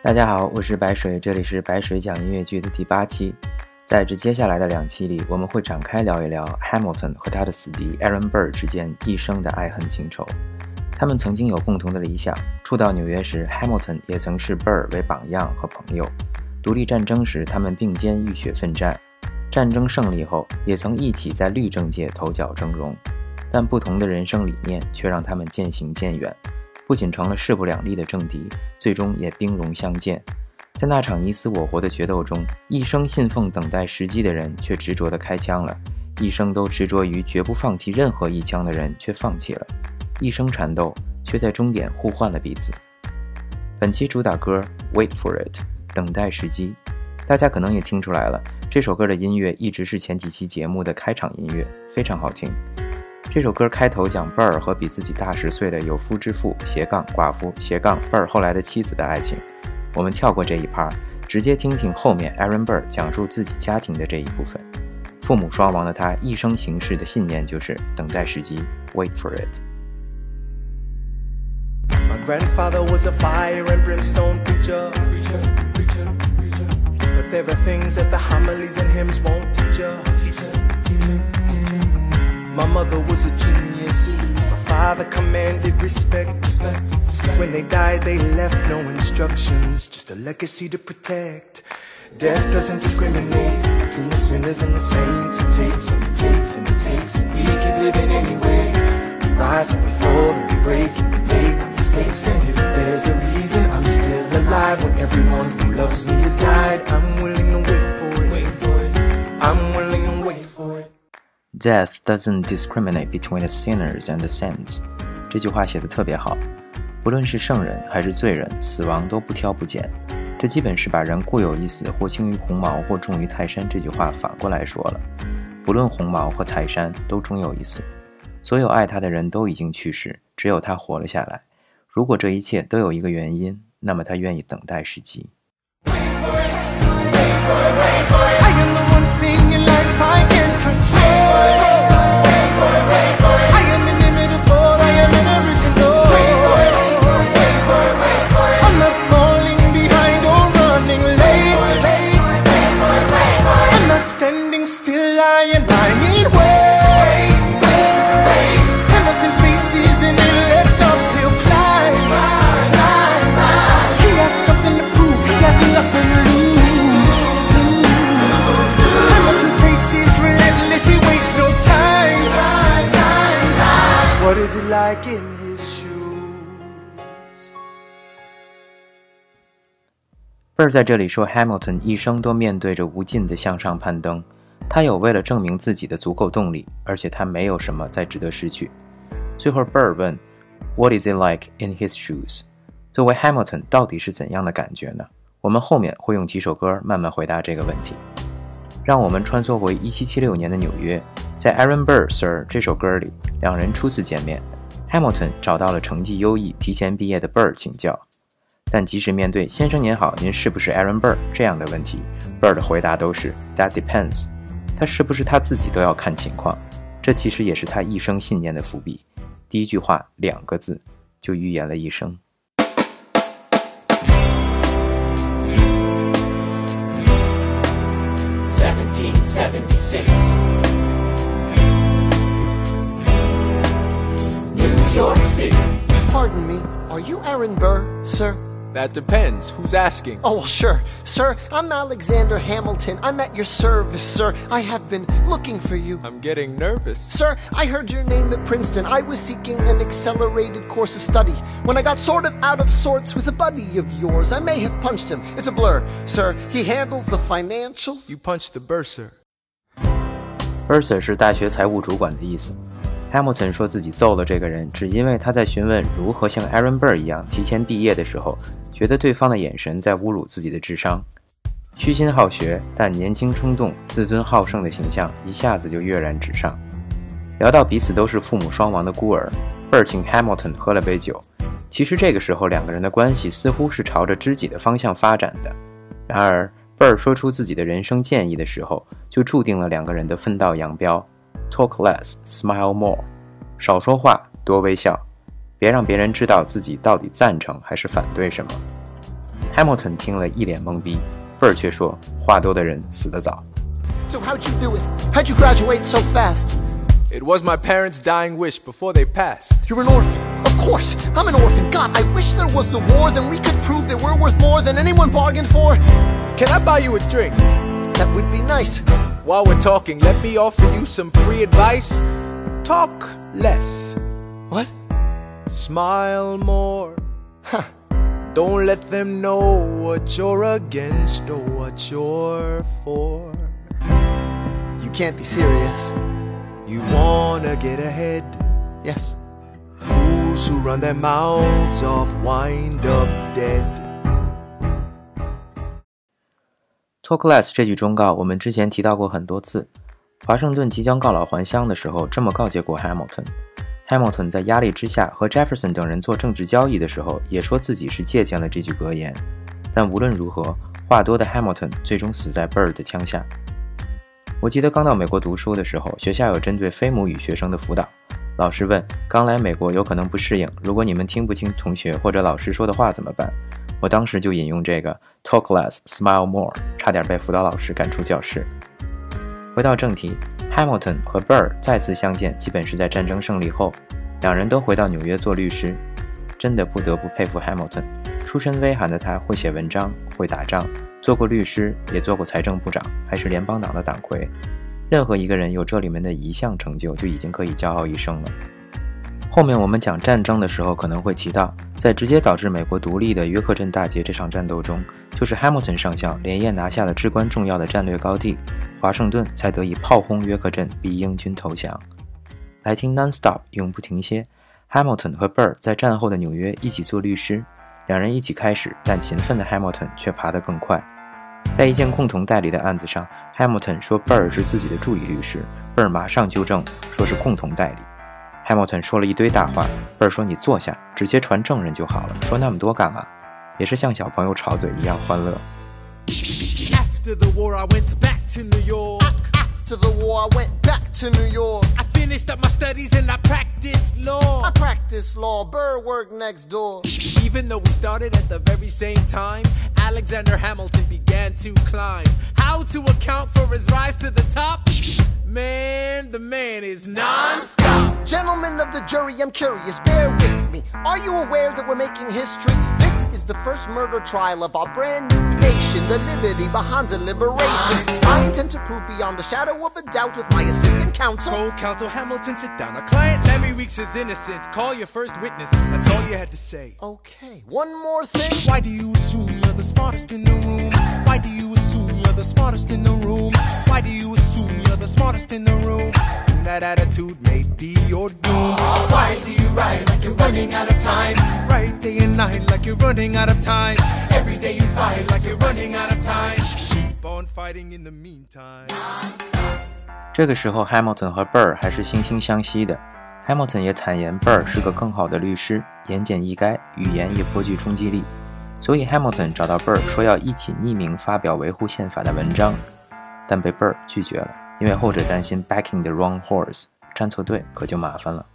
大家好，我是白水，这里是白水讲音乐剧的第八期。在这接下来的两期里，我们会展开聊一聊 Hamilton 和他的死敌 Aaron Burr 之间一生的爱恨情仇。他们曾经有共同的理想，初到纽约时，Hamilton 也曾视 Burr 为榜样和朋友。独立战争时，他们并肩浴血奋战；战争胜利后，也曾一起在律政界头角峥嵘。但不同的人生理念却让他们渐行渐远，不仅成了势不两立的政敌，最终也兵戎相见。在那场你死我活的决斗中，一生信奉等待时机的人却执着地开枪了；一生都执着于绝不放弃任何一枪的人却放弃了；一生缠斗，却在终点互换了彼此。本期主打歌《Wait for It》，等待时机。大家可能也听出来了，这首歌的音乐一直是前几期节目的开场音乐，非常好听。这首歌开头讲贝尔和比自己大十岁的有夫之妇斜杠寡妇斜杠贝尔后来的妻子的爱情。我们跳过这一趴，直接听听后面 Aaron Burr 讲述自己家庭的这一部分。父母双亡的他一生行事的信念就是等待时机，Wait for it。My grandfather was a fire and brimstone preacher. preacher, preacher, preacher. But there are things that the homilies and hymns won't teach you. Teacher, teacher. My mother was a genius. My father commanded respect. When they died, they left no instructions, just a legacy to protect. Death doesn't discriminate between the sinners and the saints. It takes and it takes and it takes, and we keep living anyway. We rise and we fall and we break and we make mistakes. And if there's a reason I'm still alive when everyone who loves me has died, I'm Death doesn't discriminate between the sinners and the saints。这句话写的特别好，不论是圣人还是罪人，死亡都不挑不拣。这基本是把人固有一死，或轻于鸿毛，或重于泰山这句话反过来说了。不论鸿毛或泰山，都终有一死。所有爱他的人都已经去世，只有他活了下来。如果这一切都有一个原因，那么他愿意等待时机。Like in his shoes? 贝尔在这里说，Hamilton 一生都面对着无尽的向上攀登，他有为了证明自己的足够动力，而且他没有什么再值得失去。最后，贝尔问：“What is it like in his shoes？” 作为 Hamilton，到底是怎样的感觉呢？我们后面会用几首歌慢慢回答这个问题。让我们穿梭回1776年的纽约，在 Aaron Burr Sir 这首歌里，两人初次见面，Hamilton 找到了成绩优异、提前毕业的 Burr 请教。但即使面对“先生您好，您是不是 Aaron Burr” 这样的问题，Burr 的回答都是 “That depends”。他是不是他自己都要看情况。这其实也是他一生信念的伏笔。第一句话两个字就预言了一生。Seventeen seventy six Pardon me, are you Aaron Burr, sir? That depends. Who's asking? Oh, well, sure. Sir, I'm Alexander Hamilton. I'm at your service, sir. I have been looking for you. I'm getting nervous. Sir, I heard your name at Princeton. I was seeking an accelerated course of study. When I got sort of out of sorts with a buddy of yours, I may have punched him. It's a blur. Sir, he handles the financials. You punched the bursar. Bursar 是大学财务主管的意思。 Hamilton 说自己揍了这个人，只因为他在询问如何像 Aaron Burr 一样提前毕业的时候，觉得对方的眼神在侮辱自己的智商。虚心好学但年轻冲动、自尊好胜的形象一下子就跃然纸上。聊到彼此都是父母双亡的孤儿，Burr 请 Hamilton 喝了杯酒。其实这个时候两个人的关系似乎是朝着知己的方向发展的。然而，Burr 说出自己的人生建议的时候，就注定了两个人的分道扬镳。Talk less, smile more，少说话，多微笑，别让别人知道自己到底赞成还是反对什么。 Hamilton 听了一脸懵逼，Bird 却说：“话多的人死得早。” So how'd you do it? How'd you graduate so fast? It was my parents' dying wish before they passed. You're an orphan. Of course, I'm an orphan. God, I wish there was a war, then we could prove that we're worth more than anyone bargained for. Can I buy you a drink? That would be nice. While we're talking, let me offer you some free advice. Talk less, What? smile more. Don't let them know what you're against or what you're for. You can't be serious. You wanna get ahead. Yes. Fools who run their mouths off wind up dead. Talk less 这句忠告，我们之前提到过很多次。华盛顿即将告老还乡的时候，这么告诫过 Hamilton。Hamilton 在压力之下和 Jefferson 等人做政治交易的时候，也说自己是借鉴了这句格言。但无论如何，话多的 Hamilton 最终死在 Bird 的枪下。我记得刚到美国读书的时候，学校有针对非母语学生的辅导。老师问：“刚来美国有可能不适应，如果你们听不清同学或者老师说的话怎么办？”我当时就引用这个 “talk less, smile more”，差点被辅导老师赶出教室。回到正题，Hamilton 和 Burr 再次相见，基本是在战争胜利后，两人都回到纽约做律师。真的不得不佩服 Hamilton，出身微寒的他会写文章，会打仗，做过律师，也做过财政部长，还是联邦党的党魁。任何一个人有这里面的一项成就，就已经可以骄傲一生了。后面我们讲战争的时候可能会提到，在直接导致美国独立的约克镇大捷这场战斗中，就是 Hamilton 上校连夜拿下了至关重要的战略高地，华盛顿才得以炮轰约克镇，逼英军投降。来听 Non-stop 永不停歇。Hamilton 和 Burr 在战后的纽约一起做律师，两人一起开始，但勤奋的 Hamilton 却爬得更快。在一件共同代理的案子上，Hamilton 说 Burr 是自己的助理律师，Burr 马上纠正说是共同代理。Hamilton 说了一堆大话，Burr 说你坐下，直接传证人就好了，说那么多干嘛？也是像小朋友吵嘴一样欢乐。After the war, I went back to New York. After the war, I went back to New York. I finished up my studies and I practiced law. I practiced law. Burr worked next door. Even though we started at the very same time, Alexander Hamilton began to climb. How to account for his rise to the top? Man, the man is non-stop. Gentlemen of the jury, I'm curious, bear with me. Are you aware that we're making history? Is the first murder trial of our brand new nation, the liberty behind deliberation. I intend to prove beyond the shadow of a doubt with my assistant counsel. Told Counsel Hamilton, sit down. A client Larry Weeks is innocent. Call your first witness. That's all you had to say. Okay, one more thing. Why do you assume you're the smartest in the room? Why do you the smartest in the room? Why do you assume you're the smartest in the room? Assume that attitude may be your doom. Why do you write like you're running out of time? Write day and night like you're running out of time. Every day you fight like you're running out of time. Keep on fighting in the meantime. 这个时候，Hamilton 和 Burr 还是惺惺相惜的。Hamilton 也坦言 Burr 是个更好的律师，言简意赅，语言也颇具冲击力。 所以 Hamilton 找到 Burr 说要一起匿名发表维护宪法的文章，但被 Burr 拒绝了，因为后者担心 backing the wrong horse，站错队可就麻烦了。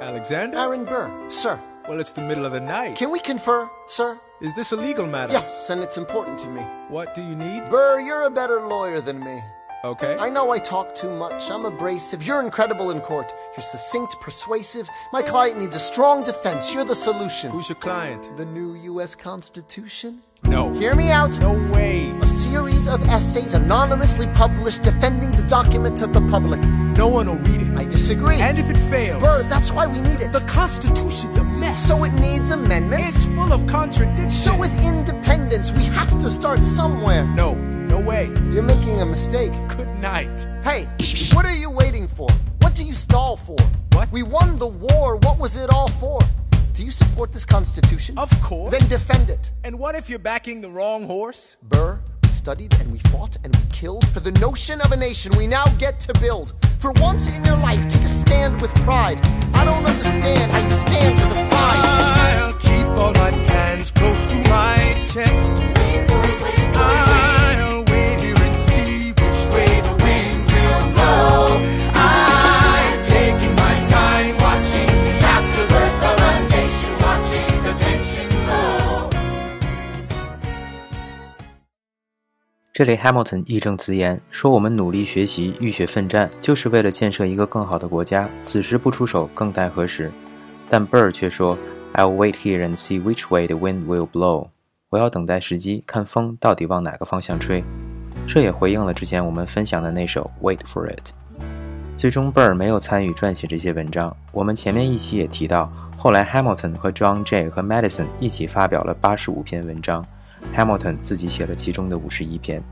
Alexander? Aaron Burr, sir. Well, it's the middle of the night. Can we confer, sir? Is this a legal matter? Yes, and it's important to me. What do you need? Burr, you're a better lawyer than me. Okay. I know I talk too much. I'm abrasive. You're incredible in court. You're succinct, persuasive. My client needs a strong defense. You're the solution. Who's your client? The new U.S. Constitution? No. Hear me out. No way. A series of essays anonymously published defending the document to the public. No one will read it. I disagree. And if it fails, Burr, that's why we need it. the Constitution's a mess. So it needs amendments. it's full of contradictions. So is independence. We have to start somewhere. no way. You're making a mistake. Good night. Hey, what are you waiting for? What do you stall for? What? We won the war. What was it all for? Do you support this Constitution? Of course. Then defend it. And what if you're backing the wrong horse? Burr, we studied and we fought and we killed for the notion of a nation we now get to build. For once in your life, take a stand with pride. I don't understand how you stand to the side. I'll keep all my plans close to my chest. 这里 Hamilton 义正辞严说：“我们努力学习，浴血奋战，就是为了建设一个更好的国家。此时不出手，更待何时？”但 Burr 却说：“I'll wait here and see which way the wind will blow。”我要等待时机，看风到底往哪个方向吹。这也回应了之前我们分享的那首《Wait for It》。最终，Burr 没有参与撰写这些文章。我们前面一期也提到，后来 Hamilton 和 John Jay 和 Madison 一起发表了八十五篇文章。Hamilton 自己写了其中的五十一篇。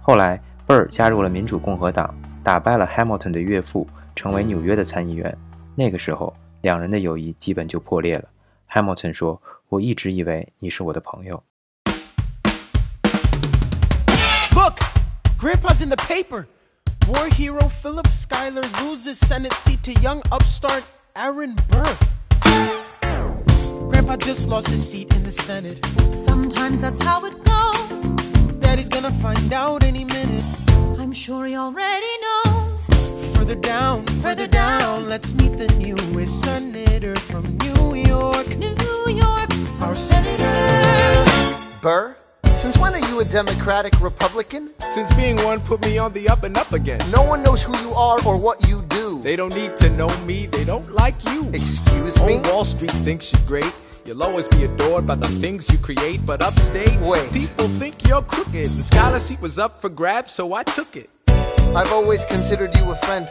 后来，Burr 加入了民主共和党，打败了 Hamilton 的岳父，成为纽约的参议员。那个时候，两人的友谊基本就破裂了。Hamilton 说：“我一直以为你是我的朋友。” Look, Grandpa's in the paper. War hero Philip Schuyler loses Senate seat to young upstart Aaron Burr. Grandpa just lost his seat in the Senate. Sometimes that's how it goes. Daddy's gonna find out any minute. I'm sure he already knows. Further down, further down, let's meet the newest senator from New York. New York, our senator. Burr, since when are you a Democratic Republican? Since being one put me on the up and up again. No one knows who you are or what you do. They don't need to know me, they don't like you. Excuse me? Old Wall Street thinks you're great. You'll always be adored by the things you create, but upstate, Wait. people think you're crooked. The scholar seat was up for grabs, so I took it. I've always considered you a friend.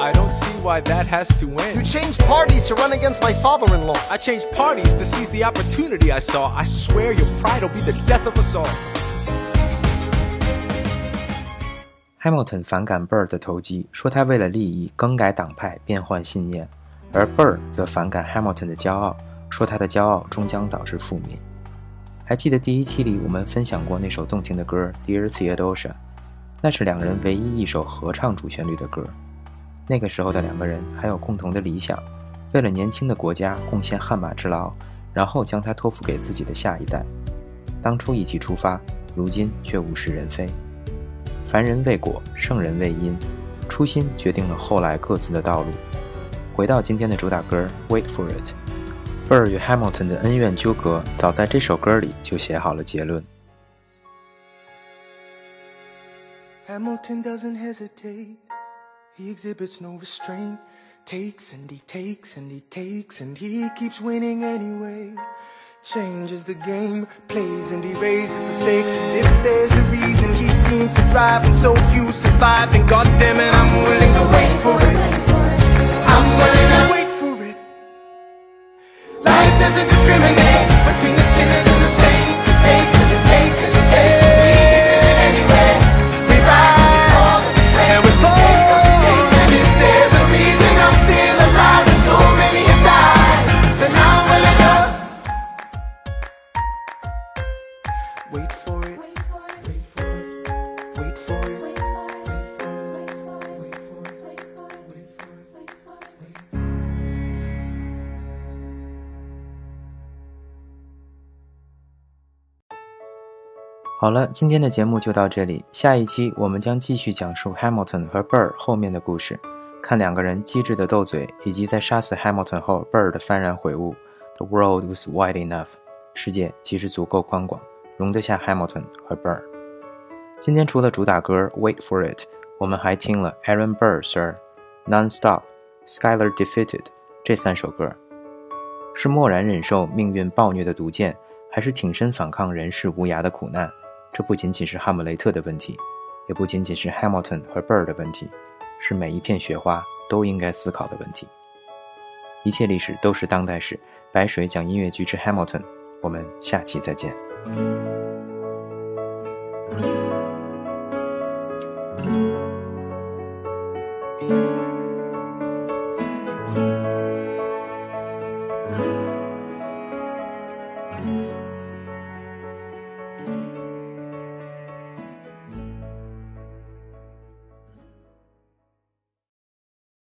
I don't see why that has to You end. changed parties to run against my father in law. I changed parties to seize the opportunity I saw. I swear your pride will be the death of us all. Hamilton 反感 Burr 的投机，说他为了利益更改党派、变换信念；而 Burr 则反感 Hamilton 的骄傲， 说他的骄傲终将导致覆灭。还记得第一期里我们分享过那首动听的歌《Dear Theodosia》，那是两人唯一一首合唱主旋律的歌。那个时候的两个人还有共同的理想，为了年轻的国家贡献汗马之劳，然后将它托付给自己的下一代。当初一起出发，如今却物是人非。凡人未果，圣人未因，初心决定了后来各自的道路。回到今天的主打歌《Wait for It》，Burr 与 Hamilton 的恩怨纠葛，早在这首歌里就写好了结论。 Hamilton doesn't hesitate. He exhibits no restraint. Takes and he takes and he takes and he keeps winning anyway. Changes the game, plays and he raises the stakes. And if there's a reason he seems to thrive and so few survive, then goddamn it, I'm willing to wait for it. Doesn't discriminate between the sinners and the saints. And and and we did it anyway. We rise and we fall. And if there's a reason I'm still alive and so many have died, then I'm willing to wait for it. Wait for 好了，今天的节目就到这里。下一期我们将继续讲述 Hamilton 和 Burr 后面的故事，看两个人机智的斗嘴，以及在杀死 Hamilton 后 Burr 的幡然悔悟。The world was wide enough，世界其实足够宽广，容得下 Hamilton 和 Burr。今天除了主打歌《Wait for It》，我们还听了 Aaron Burr Sir、Nonstop、Skyler Defeated 这三首歌。是默然忍受命运暴虐的毒箭，还是挺身反抗人世无涯的苦难？这不仅仅是哈姆雷特的问题，也不仅仅是 Hamilton 和 Bird 的问题，是每一片雪花都应该思考的问题。一切历史都是当代史，白水讲音乐剧之 Hamilton，我们下期再见。